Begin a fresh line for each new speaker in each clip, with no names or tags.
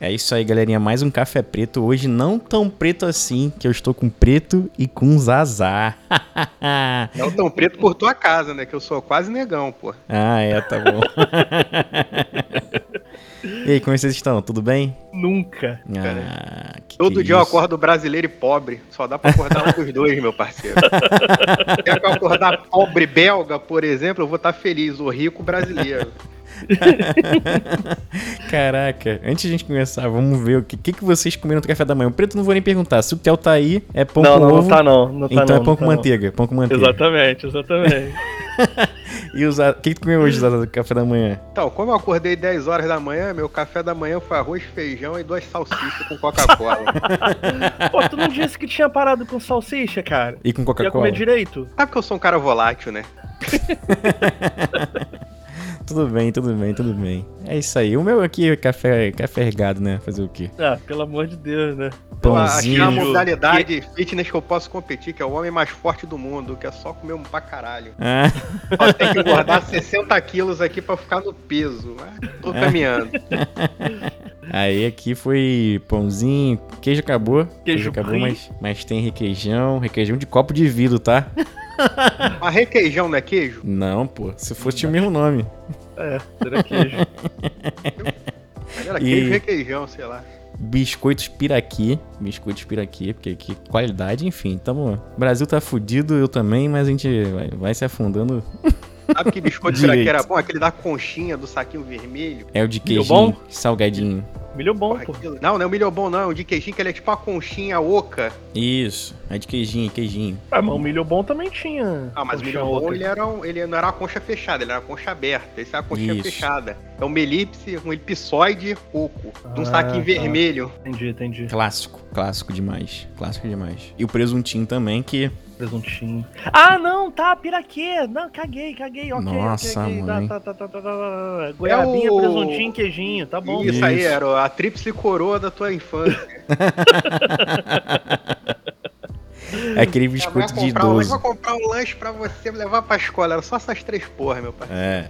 É isso aí, galerinha. Mais um café preto. Hoje não tão preto assim, que eu estou com preto e com zazar.
não tão preto por tua casa, né? Que eu sou quase negão, pô.
Ah, é, tá bom. e aí, como vocês estão? Tudo bem?
Nunca.
Ah, que Todo que dia é eu acordo brasileiro e pobre. Só dá pra acordar um dos dois, meu parceiro. Se eu acordar pobre belga, por exemplo, eu vou estar feliz. O rico brasileiro.
Caraca, antes de a gente começar, vamos ver o que, que, que vocês comeram no café da manhã. O preto não vou nem perguntar. Se o Theo tá aí, é pão
não,
com
não,
ovo.
Não, tá não, não tá
Então
não,
é pão com
tá
manteiga, não. pão com manteiga.
Exatamente, exatamente.
e o O que, que tu comeu hoje no café da manhã?
Então, como eu acordei 10 horas da manhã, meu café da manhã foi arroz, feijão e duas salsichas com Coca-Cola.
Pô, tu não disse que tinha parado com salsicha, cara?
E com Coca-Cola? Ia
comer direito?
Sabe que eu sou um cara volátil, né?
Tudo bem, tudo bem, tudo bem. É isso aí. O meu aqui é café, café regado, né? Fazer o quê?
Ah, pelo amor de Deus, né?
Pãozinho. Achei a modalidade que... fitness que eu posso competir, que é o homem mais forte do mundo, que é só comer um pra caralho. Ah. Só tem que guardar 60 quilos aqui pra ficar no peso. Mas tô caminhando.
Aí aqui foi pãozinho, queijo acabou.
Queijo, queijo acabou,
mas, mas tem requeijão, requeijão de copo de vidro, tá?
Mas requeijão não é queijo?
Não, pô. Se fosse o mesmo nome.
É, era queijo.
era queijo e... requeijão, sei lá.
Biscoitos piraqui. Biscoitos piraqui, porque que qualidade, enfim. Tamo... O Brasil tá fudido, eu também, mas a gente vai, vai se afundando.
Sabe que biscoito piraqui era bom? Aquele da conchinha, do saquinho vermelho.
É o de queijo salgadinho.
Milho bom, pô.
Não, não é o milho bom, não. É o de queijinho, que ele é tipo a conchinha oca.
Isso. É de queijinho, queijinho.
Ah, mas o milho bom também tinha.
Ah, mas o milho bom, ele, era um, ele não era uma concha fechada, ele era uma concha aberta. Esse é a conchinha Isso. fechada. É um melipse, um elipsoide oco. Ah, de um saquinho tá. vermelho.
Entendi, entendi.
Clássico, clássico demais. Clássico demais. E o presuntinho também, que
presuntinho. Ah, não, tá, piraquê. Não, caguei, caguei, ok.
Nossa,
okay,
mãe.
Tá, tá, tá, tá, tá, Goiabinha, é o... presuntinho, queijinho, tá bom.
Isso, Isso. aí, era a tríplice coroa da tua infância.
É aquele biscoito de idoso.
Um, vou comprar um lanche pra você levar pra escola. Era só essas três porra, meu pai.
É.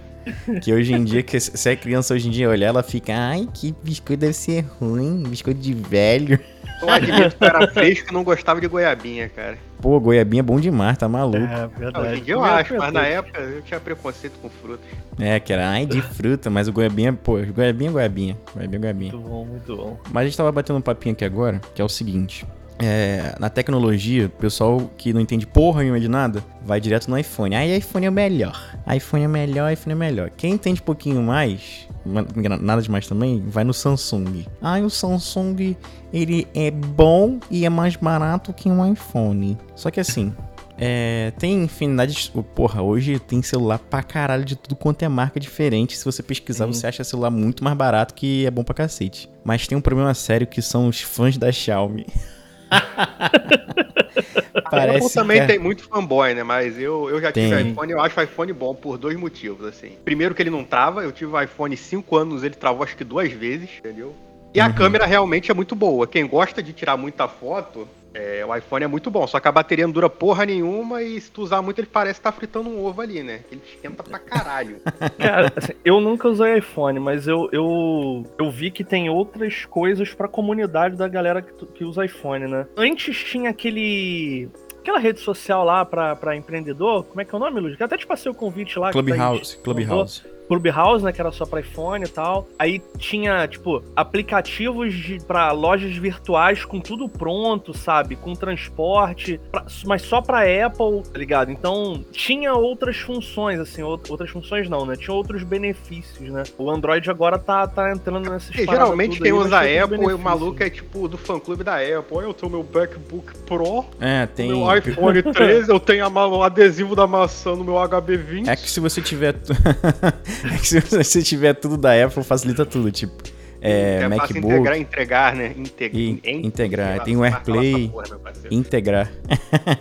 Que hoje em dia, que se é criança hoje em dia olhar, ela fica, ai, que biscoito deve ser ruim, biscoito de velho.
Eu admito que era fresco e não gostava de goiabinha, cara.
Pô, goiabinha é bom demais, tá maluco. É,
verdade. Hoje em dia eu acho, mas na época eu tinha preconceito com frutas.
É, que era ai de fruta, mas o goiabinha, pô, goiabinha, goiabinha. Goiabinha, goiabinha.
Muito bom, muito bom.
Mas a gente tava batendo um papinho aqui agora, que é o seguinte. É, na tecnologia, o pessoal que não entende porra nenhuma de nada, vai direto no iPhone. Aí iPhone é o melhor. iPhone é melhor, iPhone é melhor. Quem entende um pouquinho mais, nada demais também, vai no Samsung. Ah, o Samsung, ele é bom e é mais barato que um iPhone. Só que assim, é, tem infinidade de. Porra, hoje tem celular pra caralho de tudo quanto é marca diferente. Se você pesquisar, Sim. você acha celular muito mais barato que é bom pra cacete. Mas tem um problema sério que são os fãs da Xiaomi.
Parece Apple também. É tem muito fanboy, né? Mas eu, eu já tem. tive iPhone, eu acho o iPhone bom por dois motivos, assim. Primeiro que ele não trava, eu tive o iPhone 5 anos, ele travou acho que duas vezes, entendeu? E uhum. a câmera realmente é muito boa. Quem gosta de tirar muita foto, é, o iPhone é muito bom, só que a bateria não dura porra nenhuma e se tu usar muito ele parece estar tá fritando um ovo ali, né? Ele esquenta pra caralho.
Cara, assim, eu nunca usei iPhone, mas eu, eu, eu vi que tem outras coisas pra comunidade da galera que, que usa iPhone, né? Antes tinha aquele aquela rede social lá pra, pra empreendedor, como é que é o nome, Luiz? até te passei o convite lá.
Clubhouse, tá Clubhouse.
Clubhouse, né, que era só para iPhone e tal. Aí tinha, tipo, aplicativos de, pra lojas virtuais com tudo pronto, sabe? Com transporte, pra, mas só pra Apple, tá ligado? Então, tinha outras funções, assim, outras funções não, né? Tinha outros benefícios, né? O Android agora tá, tá entrando nessas
é, Geralmente quem aí, usa a Apple, o maluco é tipo do fã-clube da Apple. Olha, eu tenho meu MacBook Pro,
é, tem...
meu iPhone 13, eu tenho o adesivo da maçã no meu HB20.
É que se você tiver... É que se você tiver tudo da Apple, facilita tudo, tipo. É, é MacBook.
integrar, entregar, né?
Integ in, integrar. Tem o AirPlay. Porra, integrar.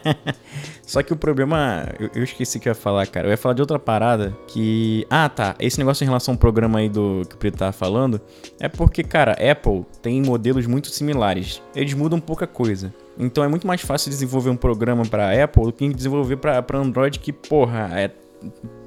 Só que o problema. Eu, eu, esqueci que eu ia falar, cara. Eu ia falar de outra parada que. Ah, tá. Esse negócio em relação ao programa aí do que o Preto tava falando. É porque, cara, Apple tem modelos muito similares. Eles mudam pouca coisa. Então é muito mais fácil desenvolver um programa para Apple do que desenvolver para Android, que, porra, é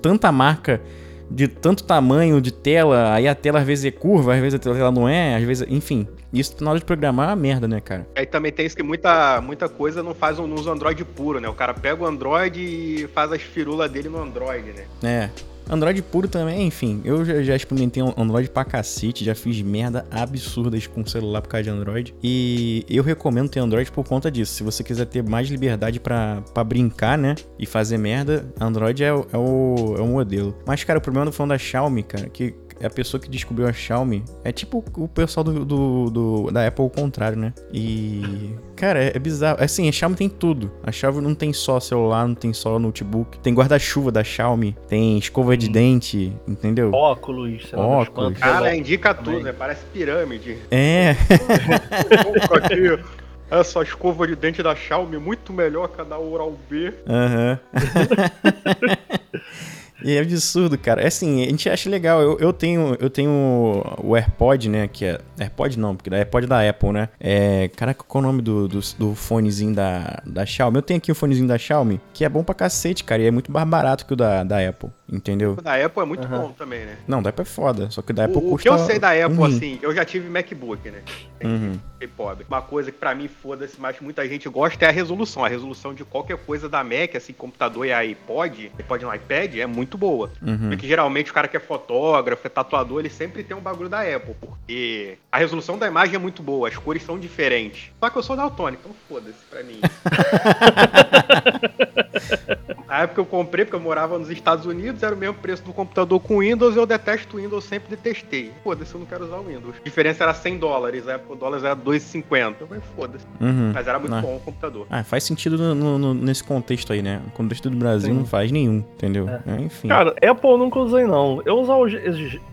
tanta marca de tanto tamanho de tela, aí a tela às vezes é curva, às vezes a tela não é, às vezes, enfim. Isso na hora de programar é uma merda, né, cara?
Aí também tem isso que muita, muita coisa não faz um uso Android puro, né? O cara pega o Android e faz as firulas dele no Android, né?
É. Android puro também, enfim. Eu já, já experimentei Android pra cacete, já fiz merda absurdas com celular por causa de Android. E eu recomendo ter Android por conta disso. Se você quiser ter mais liberdade para brincar, né? E fazer merda, Android é, é, o, é o modelo. Mas, cara, o problema do fone da Xiaomi, cara, que é a pessoa que descobriu a Xiaomi. É tipo o pessoal do, do, do da Apple ao contrário, né? E. Cara, é, é, bizarro. Assim, a Xiaomi tem tudo. A Xiaomi não tem só celular, não tem só notebook. Tem guarda-chuva da Xiaomi, tem escova de hum. dente, entendeu?
Óculos,
sei Óculos. Cara, indica tudo, né? Parece pirâmide.
É.
essa escova de dente da Xiaomi muito melhor que a da Oral B.
Aham. Uhum. E é absurdo, cara. É assim, a gente acha legal. Eu, eu tenho eu tenho o AirPod, né? Que é. AirPod não, porque é AirPod da Apple, né? É. Caraca, qual é o nome do, do, do, fonezinho da, da Xiaomi? Eu tenho aqui o fonezinho da Xiaomi, que é bom pra cacete, cara. E é muito mais barato que o da, da Apple. Entendeu?
O da Apple é muito uhum. bom também, né?
Não, da Apple é foda. Só que o da Apple
o,
custa.
O que eu sei da Apple, uhum. assim, eu já tive MacBook, né? Uhum. pobre. Uma coisa que pra mim, foda-se, mas muita gente gosta é a resolução. A resolução de qualquer coisa da Mac, assim, computador e iPod, iPod no iPad, é muito boa. Uhum. Porque geralmente o cara que é fotógrafo, é tatuador, ele sempre tem um bagulho da Apple, porque a resolução da imagem é muito boa, as cores são diferentes. Só que eu sou daltônico, então foda-se pra mim. Na época eu comprei, porque eu morava nos Estados Unidos, era o mesmo preço do computador com Windows, eu detesto Windows, sempre detestei. Foda-se, eu não quero usar o Windows. A diferença era 100 dólares, na época o dólar era 2,50. Eu falei, foda-se. Uhum. Mas era muito ah. bom o computador.
Ah, faz sentido no, no, nesse contexto aí, né? No contexto do Brasil Sim. não faz nenhum, entendeu? É.
É, enfim. Cara, Apple nunca usei não. Eu usava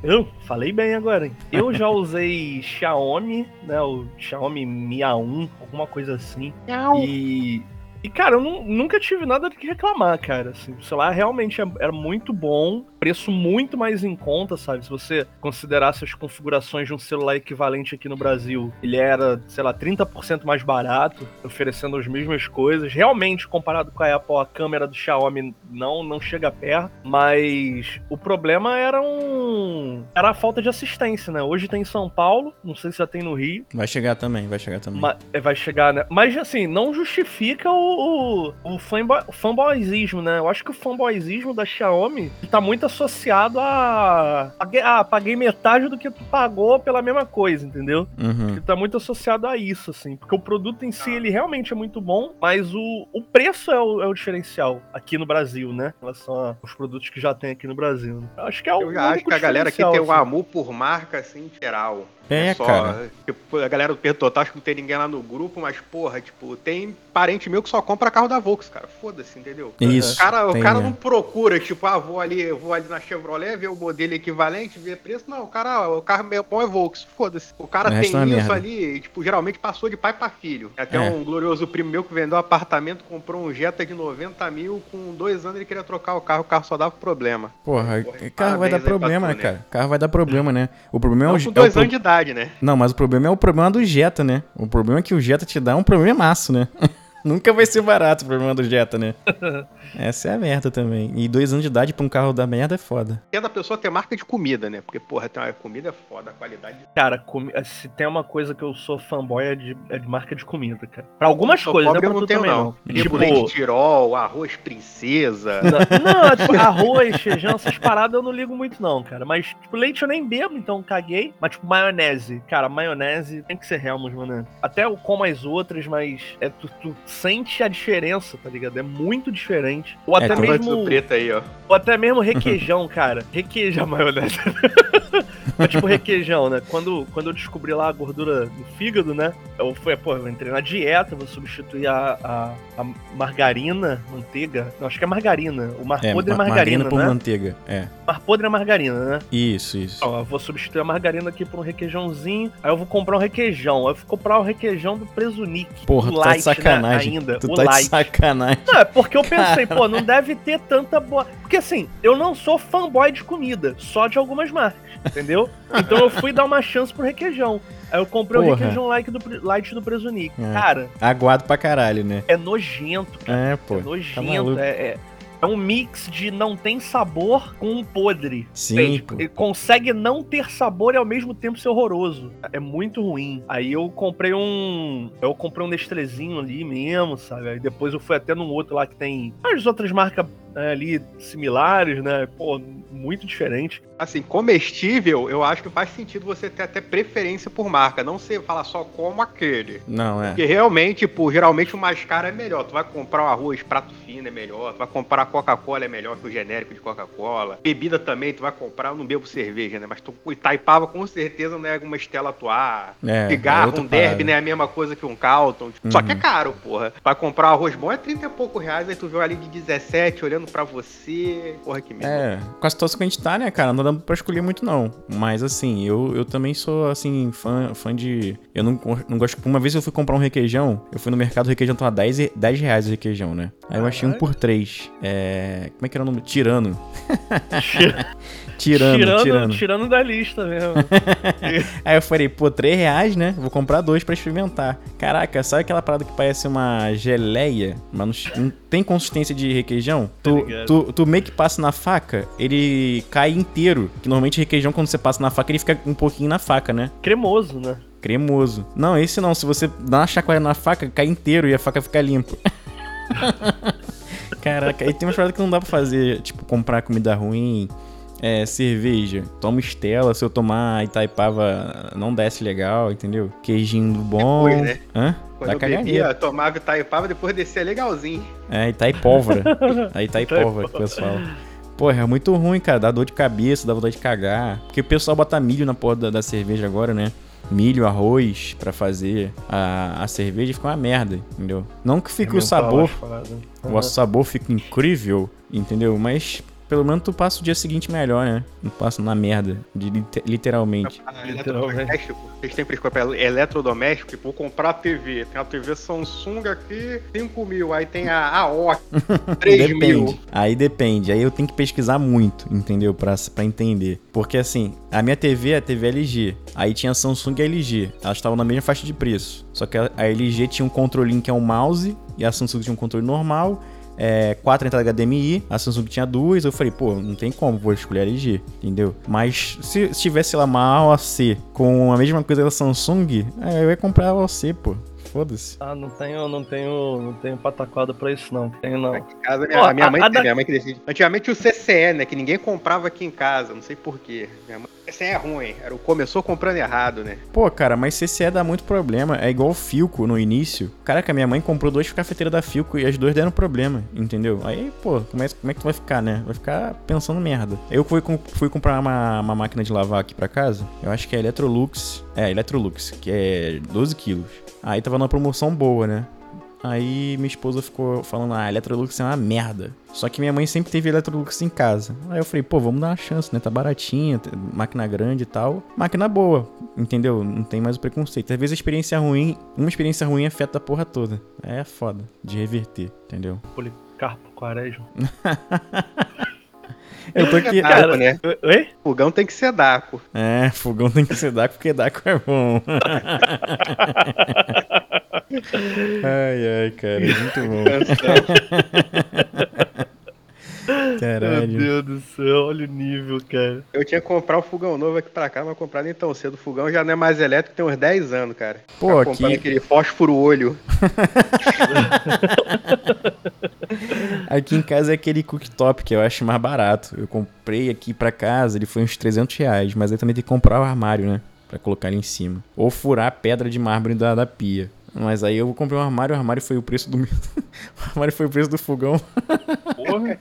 eu falei bem agora, hein? Eu já usei Xiaomi, né? O Xiaomi Mi A1, alguma coisa assim. E e, cara, eu não, nunca tive nada que reclamar, cara. Assim, o celular realmente é, era muito bom preço muito mais em conta, sabe? Se você considerasse as configurações de um celular equivalente aqui no Brasil, ele era, sei lá, 30% mais barato, oferecendo as mesmas coisas. Realmente, comparado com a Apple, a câmera do Xiaomi não, não chega perto, mas o problema era um era a falta de assistência, né? Hoje tem em São Paulo, não sei se já tem no Rio.
Vai chegar também, vai chegar também.
Mas, é, vai chegar, né? Mas assim, não justifica o, o, o fanboy, fanboyzismo, né? Eu acho que o fanboyzismo da Xiaomi tá muito associado a. Ah, paguei metade do que tu pagou pela mesma coisa, entendeu? Uhum. Ele tá muito associado a isso, assim. Porque o produto em si, ele realmente é muito bom, mas o, o preço é o, é o diferencial aqui no Brasil, né? Em relação aos produtos que já tem aqui no Brasil. Né?
Acho que é o. Eu já acho que a galera aqui tem um assim. amor por marca, assim, geral.
É, é só, cara.
Tipo, a galera do perguntou, acho que não tem ninguém lá no grupo, mas, porra, tipo, tem parente meu que só compra carro da Volks, cara. Foda-se, entendeu?
Isso.
O cara, o cara é. não procura, tipo, ah, vou ali, vou ali na Chevrolet, ver o modelo equivalente, ver preço. Não, o cara, o carro meio bom é Volks. Foda-se. O cara tem é isso merda. ali, tipo, geralmente passou de pai para filho. Até é. um glorioso primo meu que vendeu um apartamento, comprou um Jetta de 90 mil, com dois anos ele queria trocar o carro, o carro só dava problema.
Porra, o carro vai dar problema, né, cara? Carro vai dar problema, né? O problema
não,
é
o. Com dois é anos de idade, né?
Não, mas o problema é o problema do Jetta, né? O problema é que o Jetta te dá um problema maço, né? Nunca vai ser barato o problema do Jetta, né? Essa é a merda também. E dois anos de idade pra um carro da merda é foda.
É da pessoa ter marca de comida, né? Porque, porra, tem uma comida é foda, a qualidade.
Cara, com... se tem uma coisa que eu sou fanboy é de, é de marca de comida, cara. Pra algumas coisas,
né? Pra eu não tenho, não. não. Tipo, leite tirol, arroz princesa.
Não, não tipo, arroz, feijão, essas paradas eu não ligo muito, não, cara. Mas, tipo, leite eu nem bebo, então caguei. Mas, tipo, maionese. Cara, maionese tem que ser Helmut, mano. Até eu como as outras, mas é tu, tu sente a diferença, tá ligado? É muito diferente. Ou é, até mesmo.
Preto aí, ó.
Ou até mesmo requeijão, cara. Requeijão maionese. é tipo requeijão, né? Quando, quando eu descobri lá a gordura do fígado, né? Eu fui, pô, eu entrei na dieta, vou substituir a, a, a margarina, manteiga. Não, acho que é margarina. O mar é, podre é margarina, margarina por
né? manteiga, é.
Mar podre é margarina, né?
Isso, isso.
Ó, eu vou substituir a margarina aqui por um requeijãozinho. Aí eu vou comprar um requeijão. Aí eu vou comprar o um requeijão do Presunic.
Porra, tu tá de sacanagem.
Né, ainda.
Tu o tá light. de sacanagem.
Não, é porque eu pensei, pô, não deve ter tanta boa. Porque assim, eu não sou fanboy de comida, só de algumas marcas, entendeu? Então eu fui dar uma chance pro requeijão. Aí eu comprei Porra. o requeijão light do, light do Presunic. É. Cara.
Aguado pra caralho, né?
É nojento, cara.
É, pô. É
nojento. Tá é, é, é um mix de não tem sabor com um podre.
Sim.
Ele consegue não ter sabor e ao mesmo tempo ser horroroso. É muito ruim. Aí eu comprei um. Eu comprei um Nestrezinho ali mesmo, sabe? Aí depois eu fui até num outro lá que tem as outras marcas né, ali similares, né? Pô, muito diferente.
Assim, comestível, eu acho que faz sentido você ter até preferência por marca, não você falar só como aquele.
Não, é.
Porque realmente, tipo, geralmente o mais caro é melhor. Tu vai comprar um arroz prato fino é melhor, tu vai comprar Coca-Cola é melhor que o genérico de Coca-Cola. Bebida também, tu vai comprar, eu não bebo cerveja, né? Mas tu Itaipava com certeza não é uma Estela Atuar. É, Cigarro, é um derby, né? É a mesma coisa que um Calton. Uhum. Só que é caro, porra. Pra comprar um arroz bom é 30 e pouco reais, aí tu vê ali de 17 olhando pra você. Porra, que
merda. É, com a situação que a gente tá, né, cara? Não dá pra escolher muito, não. Mas assim, eu, eu também sou, assim, fã, fã de. Eu não, não gosto. Uma vez eu fui comprar um requeijão, eu fui no mercado, o requeijão tava 10, 10 reais o requeijão, né? Aí eu achei um por 3. É. Como é que era o nome? Tirano. Tirando, tirando, tirando.
Tirando da lista mesmo.
Aí eu falei, pô, 3 reais, né? Vou comprar dois pra experimentar. Caraca, sabe aquela parada que parece uma geleia, mas não tem consistência de requeijão? Tu, tu, tu meio que passa na faca, ele cai inteiro. Que normalmente requeijão, quando você passa na faca, ele fica um pouquinho na faca, né?
Cremoso, né?
Cremoso. Não, esse não. Se você dá uma chacoalhada na faca, cai inteiro e a faca fica limpa. Caraca, e tem umas paradas que não dá pra fazer, tipo, comprar comida ruim é, cerveja, toma Estela, se eu tomar Itaipava não desce legal, entendeu? Queijinho bom. Depois, né?
Hã? Quando eu bebia, tomava Itaipava, depois descia legalzinho.
É, Itaipólvora. é Itaipólvora que o pessoal Porra, é muito ruim, cara. Dá dor de cabeça, dá vontade de cagar. Porque o pessoal bota milho na porra da, da cerveja agora, né? Milho, arroz para fazer a, a cerveja fica uma merda, entendeu? Não que fique é o sabor, uhum. o sabor fique incrível, entendeu? Mas pelo menos tu passa o dia seguinte melhor, né? Não passa na merda, de, literalmente.
Ah, eletrodoméstico, vocês têm prescreve eletrodoméstico, tipo, vou comprar TV. Tem a TV Samsung aqui, 5 mil. Aí tem a AOC, 3
depende. mil. Aí depende. Aí eu tenho que pesquisar muito, entendeu? Pra, pra entender. Porque assim, a minha TV é a TV LG. Aí tinha a Samsung e a LG. Elas estavam na mesma faixa de preço. Só que a, a LG tinha um controlinho que é um mouse e a Samsung tinha um controle normal é, quatro entradas HDMI, a Samsung tinha duas, eu falei, pô, não tem como, vou escolher a LG, entendeu? Mas se, se tivesse lá uma AOC com a mesma coisa da Samsung, é, eu ia comprar a AOC, pô. Foda-se.
Ah, não tenho, não tenho, não tenho pataquada pra isso, não. Tenho, não.
Aqui em casa, minha, minha mãe, a, a minha mãe que decide. Antigamente o CCE, né? Que ninguém comprava aqui em casa, não sei porquê. Minha mãe, CCE é ruim. Era o começou comprando errado, né?
Pô, cara, mas CCE dá muito problema. É igual o Filco no início. Caraca, minha mãe comprou duas cafeteiras da Filco e as duas deram problema, entendeu? Aí, pô, como é, como é que tu vai ficar, né? Vai ficar pensando merda. Eu fui, fui comprar uma, uma máquina de lavar aqui pra casa. Eu acho que é Electrolux. É, Electrolux, que é 12 quilos. Aí tava numa promoção boa, né? Aí minha esposa ficou falando, ah, Electrolux é uma merda. Só que minha mãe sempre teve Electrolux em casa. Aí eu falei, pô, vamos dar uma chance, né? Tá baratinha, máquina grande e tal. Máquina boa, entendeu? Não tem mais o preconceito. Às vezes a experiência ruim, uma experiência ruim afeta a porra toda. É foda de reverter, entendeu?
Policarpo Quaresma.
Eu tô aqui.
Cara, né? Oi? Fogão tem que ser Daco.
É, fogão tem que ser Daco porque Daco é bom. ai, ai, cara, é muito bom.
Caralho. Meu Deus do céu, olha o nível, cara.
Eu tinha que comprar um fogão novo aqui pra cá, mas comprar nem tão cedo. O fogão já não é mais elétrico, tem uns 10 anos, cara.
Pô, aqui...
aquele fósforo olho.
aqui em casa é aquele cooktop que eu acho mais barato. Eu comprei aqui pra casa, ele foi uns 300 reais, mas aí também tem que comprar o armário, né? Pra colocar ele em cima. Ou furar a pedra de mármore da, da pia. Mas aí eu comprei um armário, o armário foi o preço do. o armário foi o preço do fogão. Porra!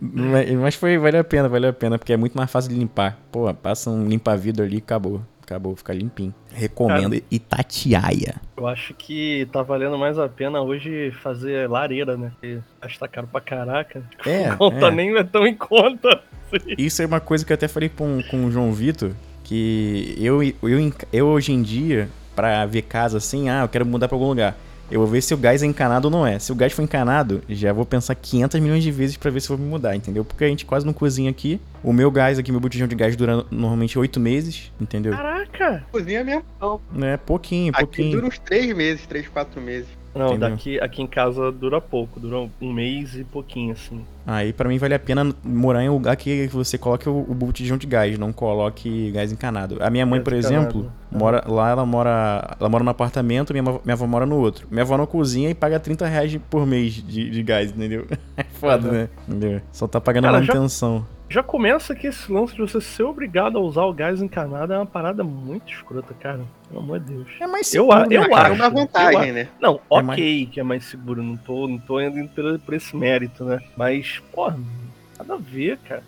Mas foi, valeu a pena, valeu a pena, porque é muito mais fácil de limpar. Pô, passa um limpa-vidro ali e acabou. Acabou, fica limpinho. Recomendo Cara, Itatiaia.
Eu acho que tá valendo mais a pena hoje fazer lareira, né? Porque tá caro pra caraca. É, não tá é. nem é tão em conta.
Assim. Isso é uma coisa que eu até falei com, com o João Vitor, que eu, eu, eu hoje em dia, para ver casa assim, ah, eu quero mudar para algum lugar. Eu vou ver se o gás é encanado ou não é. Se o gás for encanado, já vou pensar 500 milhões de vezes para ver se vou me mudar, entendeu? Porque a gente quase não cozinha aqui. O meu gás aqui, meu botijão de gás dura normalmente 8 meses, entendeu?
Caraca!
Cozinha mesmo não.
É, pouquinho, aqui pouquinho.
dura uns 3 meses, 3, 4 meses.
Não, Entendeu? daqui aqui em casa dura pouco, dura um mês e pouquinho, assim.
Aí para mim vale a pena morar em um lugar que você coloque o, o botijão de gás, não coloque gás encanado. A minha mãe, gás por exemplo, mora lá, ela mora. Ela mora no apartamento, minha, minha avó mora no outro. Minha avó não cozinha e paga 30 reais por mês de, de gás, entendeu? É foda, uhum. né? Entendeu? Só tá pagando Cara, a manutenção.
Já já começa que esse lance de você ser obrigado a usar o gás encanado é uma parada muito escrota, cara. Pelo amor de Deus.
É mais seguro, eu, eu, eu acho. É uma vantagem, eu, né?
Não, é ok mais... que é mais seguro. Não tô, não tô indo por, por esse mérito, né? Mas, porra, nada a ver, cara.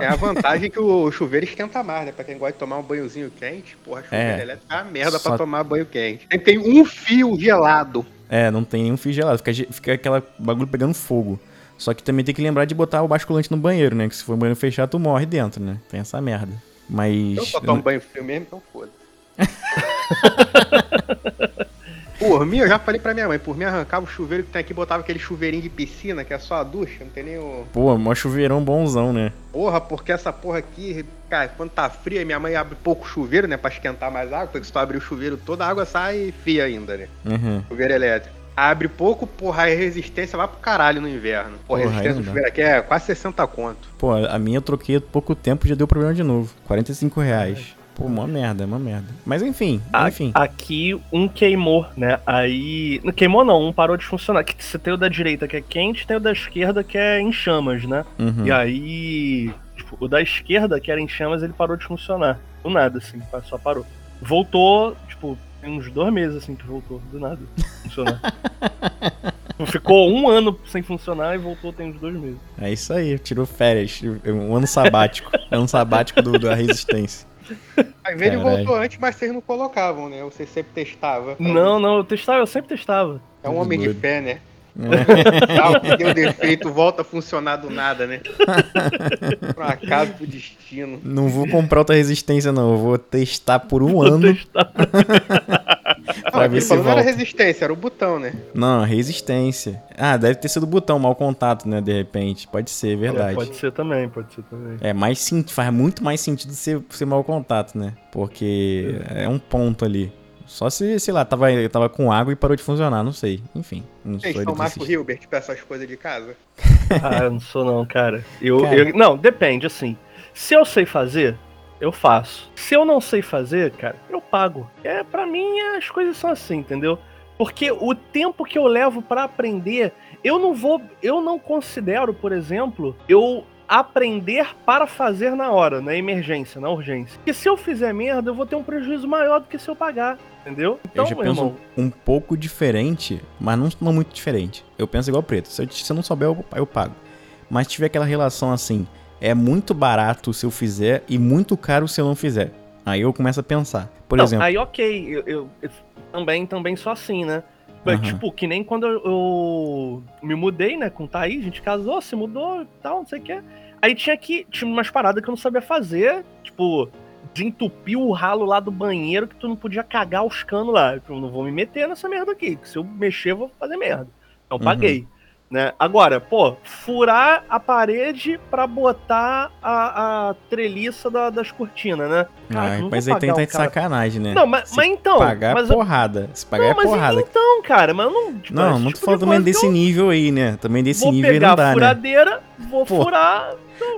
É a vantagem que o chuveiro esquenta mais, né? Pra quem gosta de tomar um banhozinho quente, porra, chuveiro é. elétrico é uma merda Só... pra tomar banho quente. Tem um fio gelado.
É, não tem nenhum fio gelado. Fica, fica aquela bagulho pegando fogo. Só que também tem que lembrar de botar o basculante no banheiro, né? Que se for um banheiro fechado, tu morre dentro, né? Tem essa merda. Mas.
Eu só tomo banho frio mesmo, então foda. Por mim, eu já falei pra minha mãe, por mim arrancava o chuveiro que tem aqui, botava aquele chuveirinho de piscina, que é só a ducha, não tem nem o.
Pô, mó chuveirão bonzão, né?
Porra, porque essa porra aqui, cara, quando tá fria, minha mãe abre pouco chuveiro, né, pra esquentar mais água, porque se tu abrir o chuveiro toda a água sai fria ainda, né? Uhum. Chuveiro elétrico. Abre pouco, porra, a resistência vai pro caralho no inverno. Porra, porra resistência do chuveiro aqui é quase 60 conto.
Pô, a minha eu troquei há pouco tempo e já deu problema de novo. 45 reais. Pô, uma merda, uma merda. Mas enfim, enfim.
Aqui um queimou, né? Aí. Não queimou não, um parou de funcionar. Você tem o da direita que é quente, tem o da esquerda que é em chamas, né? Uhum. E aí. Tipo, o da esquerda, que era em chamas, ele parou de funcionar. Do nada, assim, só parou. Voltou, tipo, tem uns dois meses assim que voltou, do nada. Funcionar. Ficou um ano sem funcionar e voltou tem uns dois meses.
É isso aí, tirou férias, um ano sabático. é um sabático do, da resistência.
Às vezes voltou antes, mas vocês não colocavam, né? Você sempre testava.
Não, não, eu testava, eu sempre testava.
É um homem de fé, né? É. que deu defeito, volta a funcionar do nada, né? Por um acaso pro destino.
Não vou comprar outra resistência, não. Eu vou testar por um vou ano. Testar.
pra ver se volta. não era resistência, era o botão, né?
Não, resistência. Ah, deve ter sido o botão, mau contato, né? De repente. Pode ser, é verdade. É,
pode ser também, pode ser também.
É, mais faz muito mais sentido ser, ser mau contato, né? Porque é. é um ponto ali. Só se, sei lá, tava, tava com água e parou de funcionar, não sei. Enfim. Não
Vocês são Marco Hilbert pra essas coisas de casa?
ah, eu não sou não, cara. Eu, cara. eu, Não, depende, assim. Se eu sei fazer, eu faço. Se eu não sei fazer, cara, eu pago. É, para mim as coisas são assim, entendeu? Porque o tempo que eu levo para aprender, eu não vou, eu não considero, por exemplo, eu aprender para fazer na hora, na emergência, na urgência. Porque se eu fizer merda, eu vou ter um prejuízo maior do que se eu pagar, entendeu?
Então, eu já penso irmão... um pouco diferente, mas não, não muito diferente. Eu penso igual preto. Se eu, se eu não souber, eu, eu pago. Mas tiver aquela relação assim, é muito barato se eu fizer e muito caro se eu não fizer. Aí eu começo a pensar. Por
não,
exemplo.
Aí ok, eu, eu, eu, também, também sou assim, né? Uhum. Tipo, que nem quando eu, eu, me mudei, né, com o Thaís, a gente casou, se mudou e tal, não sei o que. Aí tinha que. Tinha umas paradas que eu não sabia fazer, tipo, desentupir o ralo lá do banheiro que tu não podia cagar os canos lá. Eu não vou me meter nessa merda aqui, que se eu mexer, eu vou fazer merda. Então, paguei. Uhum. Né? Agora, pô, furar a parede para botar a, a treliça da, das cortinas, né?
Cara, Ai, mas aí tem tá de sacanagem, né?
Não, mas, mas então.
Pagar
mas
é porrada. Se pagar não, é porrada.
Então, cara, mas eu não.
Tipo, não, não tô falando também desse nível aí, né? Também desse nível aí não dá,
né? Vou pegar a furadeira, vou Pô. furar.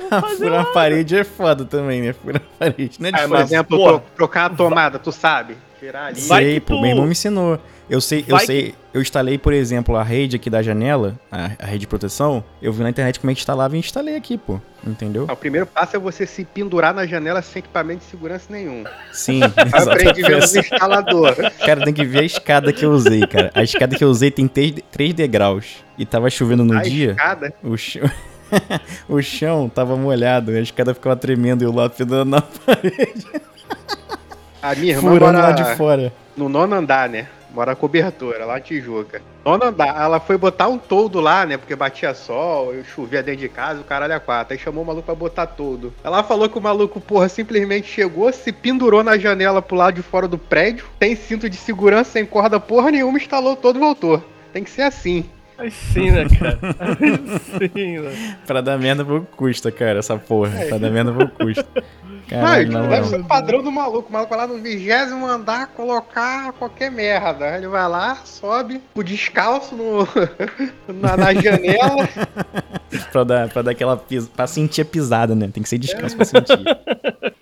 Então furar a parede é foda também, né? Furar a parede. Não é,
é por exemplo, trocar a tomada, tu sabe?
Tirar ali. Sei, pô, tu... meu irmão me ensinou. Eu sei, Vai eu sei, que... eu instalei, por exemplo, a rede aqui da janela, a, a, rede de proteção. Eu vi na internet como é que instalava e instalei aqui, pô. Entendeu?
o primeiro passo é você se pendurar na janela sem equipamento de segurança nenhum.
Sim,
aprendi vendo o instalador.
Cara, tem que ver a escada que eu usei, cara. A escada que eu usei tem 3 degraus. E tava chovendo no a dia. Escada? O chão. o chão tava molhado, a escada ficava tremendo e o lado pendurando na parede.
A minha irmã Furando mora lá de fora. no nono andar, né? Mora cobertura, lá em Tijuca. Nono andar, ela foi botar um todo lá, né? Porque batia sol, eu chovia dentro de casa, o caralho é quatro. Aí chamou o maluco pra botar todo. Ela falou que o maluco, porra, simplesmente chegou, se pendurou na janela pro lado de fora do prédio, tem cinto de segurança, sem corda porra nenhuma, instalou todo e voltou. Tem que ser assim.
Aí sim, né, cara? Aí sim,
né? pra dar merda pouco custa, cara, essa porra. Pra dar merda pouco custa.
Caralho, não, deve ser o padrão do maluco. O maluco vai lá no vigésimo andar colocar qualquer merda. Ele vai lá, sobe, o descalço no, na, na janela.
pra, dar, pra dar aquela pis... pra sentir a pisada, né? Tem que ser descalço é. pra sentir.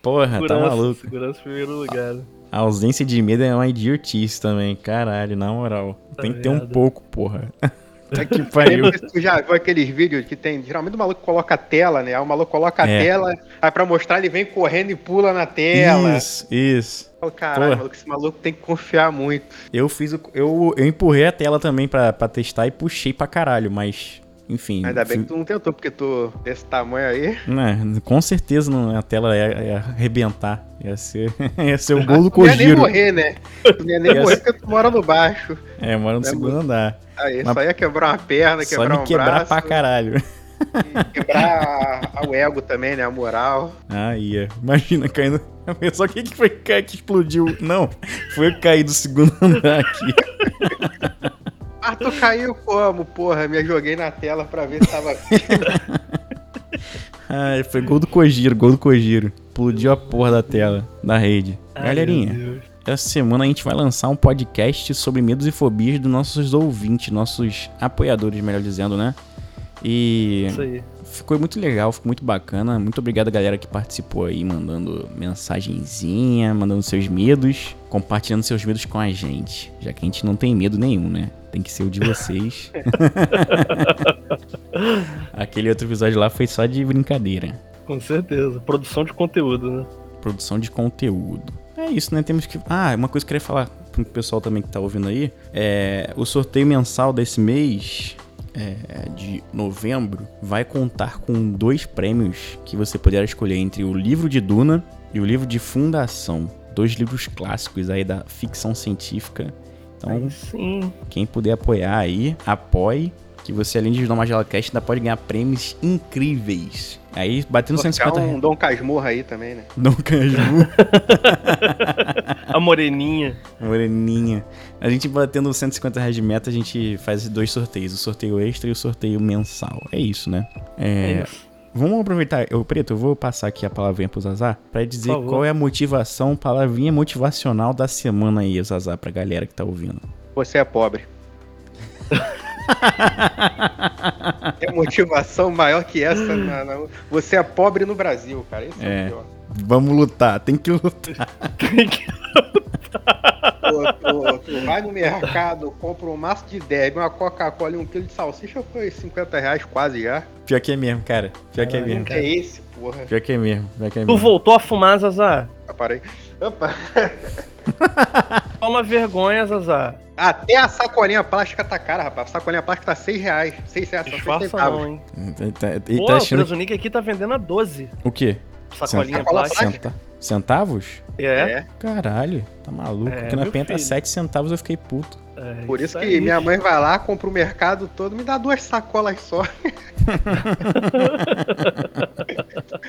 Porra, tá segurança, tá maluco.
Segurança em primeiro lugar.
A ausência de medo é uma idiotice também, caralho, na moral. Tá Tem que ter um pouco, porra.
É que pariu. Tu já viu aqueles vídeos que tem. Geralmente o maluco coloca a tela, né? O maluco coloca a é. tela, aí pra mostrar ele vem correndo e pula na tela.
Isso, isso.
Oh, caralho, maluco, esse maluco tem que confiar muito.
Eu fiz o. Eu, eu empurrei a tela também pra, pra testar e puxei pra caralho, mas. Enfim.
Ainda bem que tu não tentou, porque tu, desse tamanho aí.
Não, com certeza não, a tela ia, ia arrebentar. Ia ser, ia ser o gol do Kojiro.
Não ia nem morrer, né? Tu ia nem ia morrer ser... porque tu mora no baixo.
É, mora no é segundo andar.
Aí, Mas... só ia quebrar uma perna, quebrar só um
quebrar braço. pra caralho.
quebrar a, o ego também, né? A moral.
Ah, ia. Imagina caindo. Só o que, que foi que explodiu? Não, foi cair do segundo andar aqui.
Ah, tu caiu como, porra? Me joguei na tela pra ver se tava.
Ai, foi gol do Kojiro, gol do Kojiro. Explodiu a porra da tela, da rede. Ai, Galerinha, essa semana a gente vai lançar um podcast sobre medos e fobias dos nossos ouvintes, nossos apoiadores, melhor dizendo, né? E Isso aí. ficou muito legal, ficou muito bacana. Muito obrigado, galera, que participou aí, mandando mensagenzinha, mandando seus medos, compartilhando seus medos com a gente. Já que a gente não tem medo nenhum, né? Tem que ser o de vocês. Aquele outro episódio lá foi só de brincadeira.
Com certeza. Produção de conteúdo, né?
Produção de conteúdo. É isso, né? Temos que. Ah, uma coisa que eu queria falar pro pessoal também que tá ouvindo aí. É. O sorteio mensal desse mês. É, de novembro vai contar com dois prêmios que você poderá escolher entre o livro de Duna e o livro de Fundação. Dois livros clássicos aí da ficção científica então, quem puder apoiar aí, apoie. Que você, além de dar uma GelaCast, ainda pode ganhar prêmios incríveis. Aí, batendo 150
reais. um Dom Casmurra aí também, né?
Dom Casmurra.
a moreninha.
Moreninha. A gente batendo 150 reais de meta, a gente faz dois sorteios. O sorteio extra e o sorteio mensal. É isso, né? É, é isso. Vamos aproveitar. Eu, Preto, eu vou passar aqui a palavrinha pro Zazar pra dizer qual é a motivação, palavrinha motivacional da semana aí, Zazar, pra galera que tá ouvindo.
Você é pobre. Tem motivação maior que essa. Não, não. Você é pobre no Brasil, cara. Isso é,
é Vamos lutar, tem que lutar. tem que lutar.
Pô, tu, tu, vai no mercado, compra um maço de 10, uma Coca-Cola e um quilo de salsicha, foi 50 reais quase já.
Pior que é mesmo, cara. Pior que é mesmo.
Que é esse, porra.
Pior que é mesmo. Pior que é
mesmo. Tu voltou a fumar, Zazar?
Eu parei. Opa.
Toma vergonha, Zazar.
Até a sacolinha plástica tá cara, rapaz. A sacolinha plástica tá 6 reais. 6 reais.
Disfarça não, hein. Tá, tá, Pô, tá achando... o Presunic aqui tá vendendo a 12.
O quê?
Sacolinha plástica.
Centavos?
É. é.
Caralho, tá maluco. É, Aqui na penha tá 7 centavos eu fiquei puto.
É, Por isso, isso que minha mãe vai lá, compra o mercado todo, me dá duas sacolas só.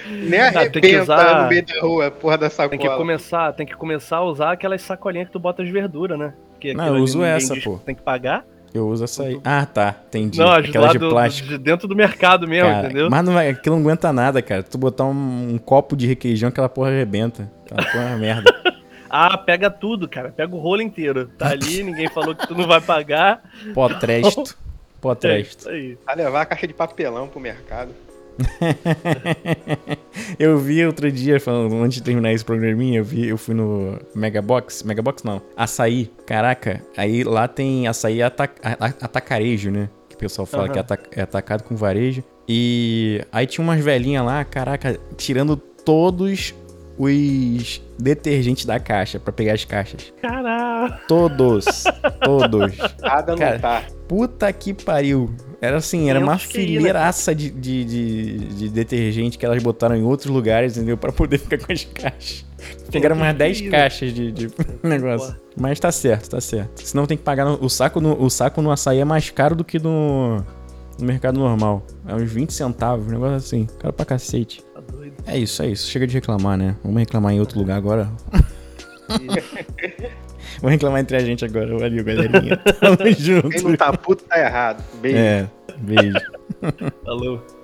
Nem arrebenta usar... no meio da rua, porra da sacola.
Tem que, começar, tem que começar a usar aquelas sacolinhas que tu bota de verdura, né?
Que Não, eu uso essa, pô.
Tem que pagar.
Eu uso essa aí. Ah, tá. Entendi. Não, Aquela de do, plástico. De
dentro do mercado mesmo,
cara,
entendeu?
Mas não vai, aquilo não aguenta nada, cara. Tu botar um, um copo de requeijão, aquela porra arrebenta. Aquela porra é merda.
ah, pega tudo, cara. Pega o rolo inteiro. Tá ali, ninguém falou que tu não vai pagar.
Pó tresto. Pó tresto.
É isso aí. Vai levar a caixa de papelão pro mercado.
eu vi outro dia, falando, antes de terminar esse programinha, eu vi, eu fui no Megabox, Megabox não, açaí, caraca, aí lá tem açaí atac, atacarejo, né? Que o pessoal fala uhum. que é, é atacado com varejo. E aí tinha umas velhinhas lá, caraca, tirando todos os detergentes da caixa para pegar as caixas.
Caralho!
Todos. todos.
Nada não Cara.
Puta que pariu. Era assim, era Eu uma fileiraça de, de, de, de, detergente que elas botaram em outros lugares, entendeu? Pra poder ficar com as caixas. Pegaram umas 10 caixas de, de negócio. Mas tá certo, tá certo. Senão tem que pagar. No, o, saco no, o saco no açaí é mais caro do que no, no mercado normal. É uns 20 centavos, um negócio assim. Caro pra cacete. Tá doido. É isso, é isso. Chega de reclamar, né? Vamos reclamar em outro lugar agora. Vou reclamar entre a gente agora. Valeu, galerinha. Tamo junto.
Quem não tá puto tá errado. Beijo. É,
beijo.
Falou.